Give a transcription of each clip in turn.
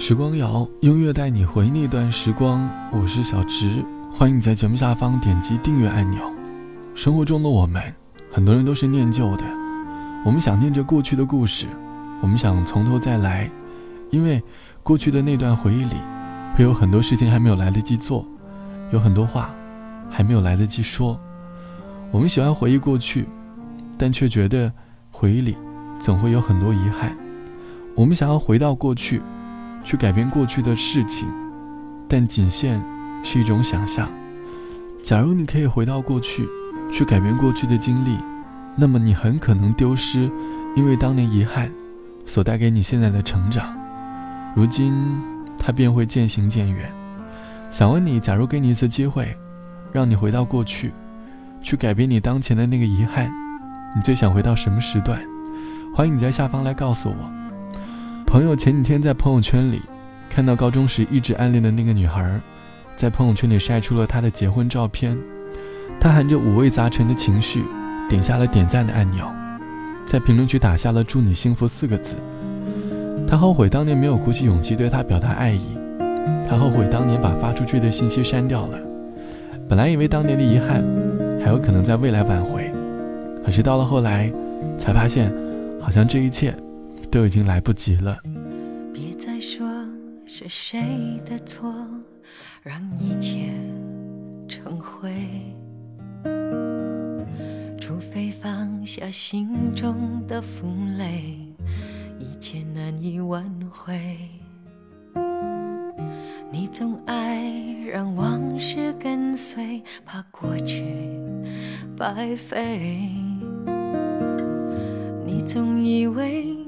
时光谣，音乐带你回那段时光。我是小直，欢迎你在节目下方点击订阅按钮。生活中的我们，很多人都是念旧的，我们想念着过去的故事，我们想从头再来，因为过去的那段回忆里，会有很多事情还没有来得及做，有很多话还没有来得及说。我们喜欢回忆过去，但却觉得回忆里总会有很多遗憾。我们想要回到过去。去改变过去的事情，但仅限是一种想象。假如你可以回到过去，去改变过去的经历，那么你很可能丢失，因为当年遗憾所带给你现在的成长。如今，它便会渐行渐远。想问你，假如给你一次机会，让你回到过去，去改变你当前的那个遗憾，你最想回到什么时段？欢迎你在下方来告诉我。朋友前几天在朋友圈里看到高中时一直暗恋的那个女孩，在朋友圈里晒出了她的结婚照片。他含着五味杂陈的情绪，点下了点赞的按钮，在评论区打下了“祝你幸福”四个字。他后悔当年没有鼓起勇气对她表达爱意，他后悔当年把发出去的信息删掉了。本来以为当年的遗憾还有可能在未来挽回，可是到了后来，才发现好像这一切。都已经来不及了。别再说是谁的错，让一切成灰。除非放下心中的负累，一切难以挽回。你总爱让往事跟随，怕过去白费。你总以为。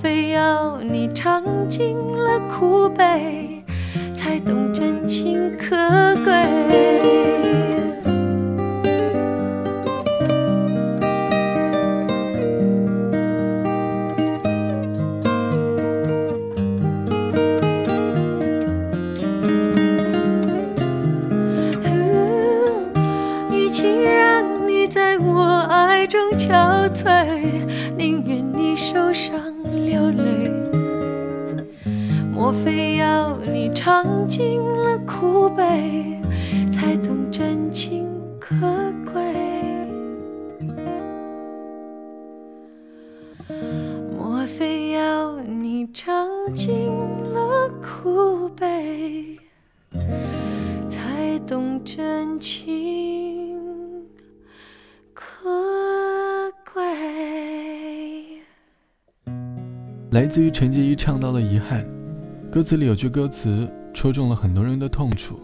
非要你尝尽了苦悲才懂真情可贵？嗯与其让你在我爱中憔悴宁愿你受伤尝尽了苦悲，才懂真情可贵？莫非要你尝尽了苦悲，才懂真情可贵？来自于陈洁仪唱到了遗憾，歌词里有句歌词戳中了很多人的痛处。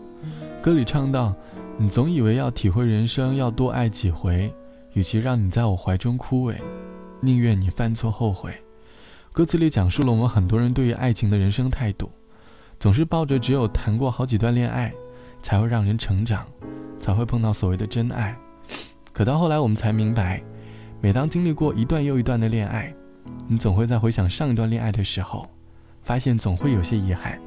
歌里唱到：“你总以为要体会人生，要多爱几回，与其让你在我怀中枯萎，宁愿你犯错后悔。”歌词里讲述了我们很多人对于爱情的人生态度，总是抱着只有谈过好几段恋爱，才会让人成长，才会碰到所谓的真爱。可到后来，我们才明白，每当经历过一段又一段的恋爱，你总会在回想上一段恋爱的时候。发现总会有些遗憾，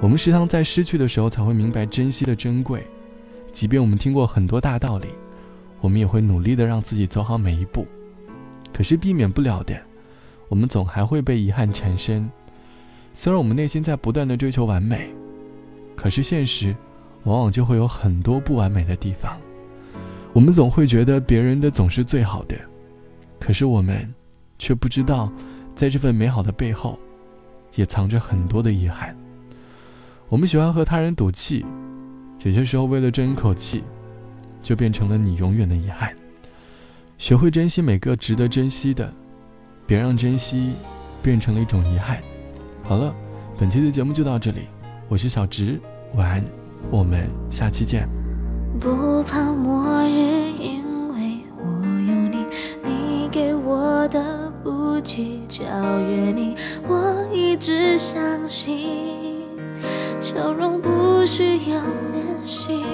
我们时常在失去的时候才会明白珍惜的珍贵。即便我们听过很多大道理，我们也会努力的让自己走好每一步。可是避免不了的，我们总还会被遗憾缠身。虽然我们内心在不断的追求完美，可是现实往往就会有很多不完美的地方。我们总会觉得别人的总是最好的，可是我们却不知道，在这份美好的背后。也藏着很多的遗憾。我们喜欢和他人赌气，有些时候为了争一口气，就变成了你永远的遗憾。学会珍惜每个值得珍惜的，别让珍惜变成了一种遗憾。好了，本期的节目就到这里，我是小直，晚安，我们下期见。不怕末日，因为我有你，你给我的不计较约定。只相信笑容不需要练习，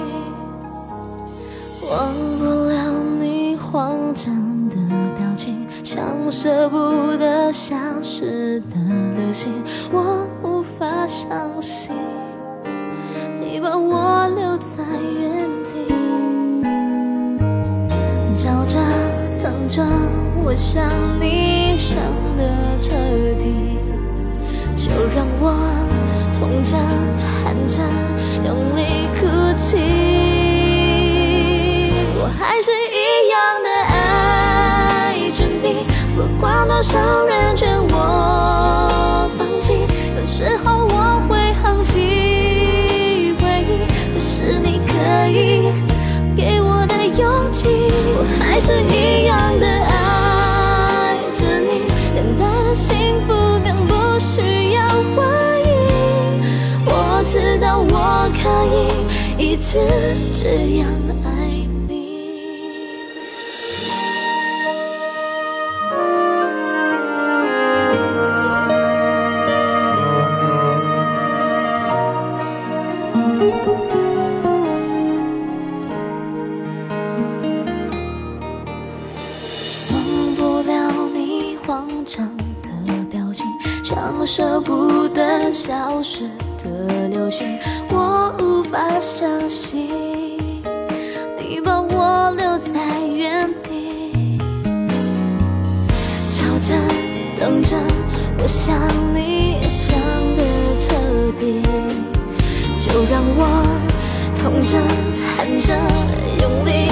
忘不了你慌张的表情，像舍不得消失的流星。我无法相信你把我留在我想你想的彻底。就让我痛着、喊着、用力哭泣，我还是一样的爱着你，不管多少是这样爱你。忘不了你慌张的表情，像舍不得消失的流星。我法相信你把我留在原地，吵着等着，我想你想的彻底，就让我痛着喊着用力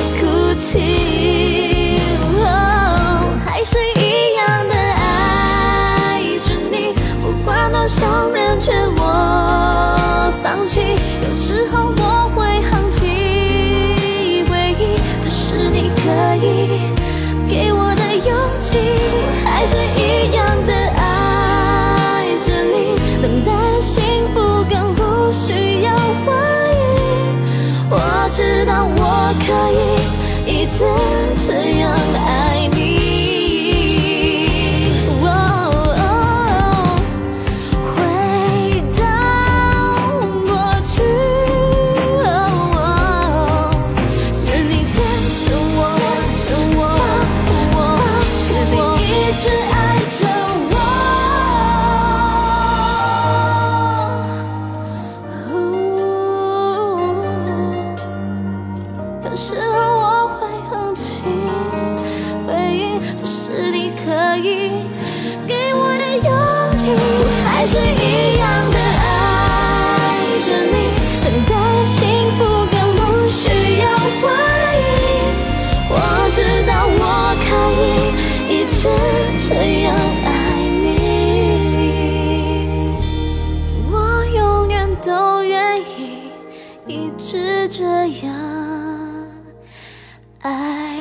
给我的勇气，还是一样的爱着你，等待幸福更不需要怀疑。我知道我可以一直这样爱你，我永远都愿意一直这样爱。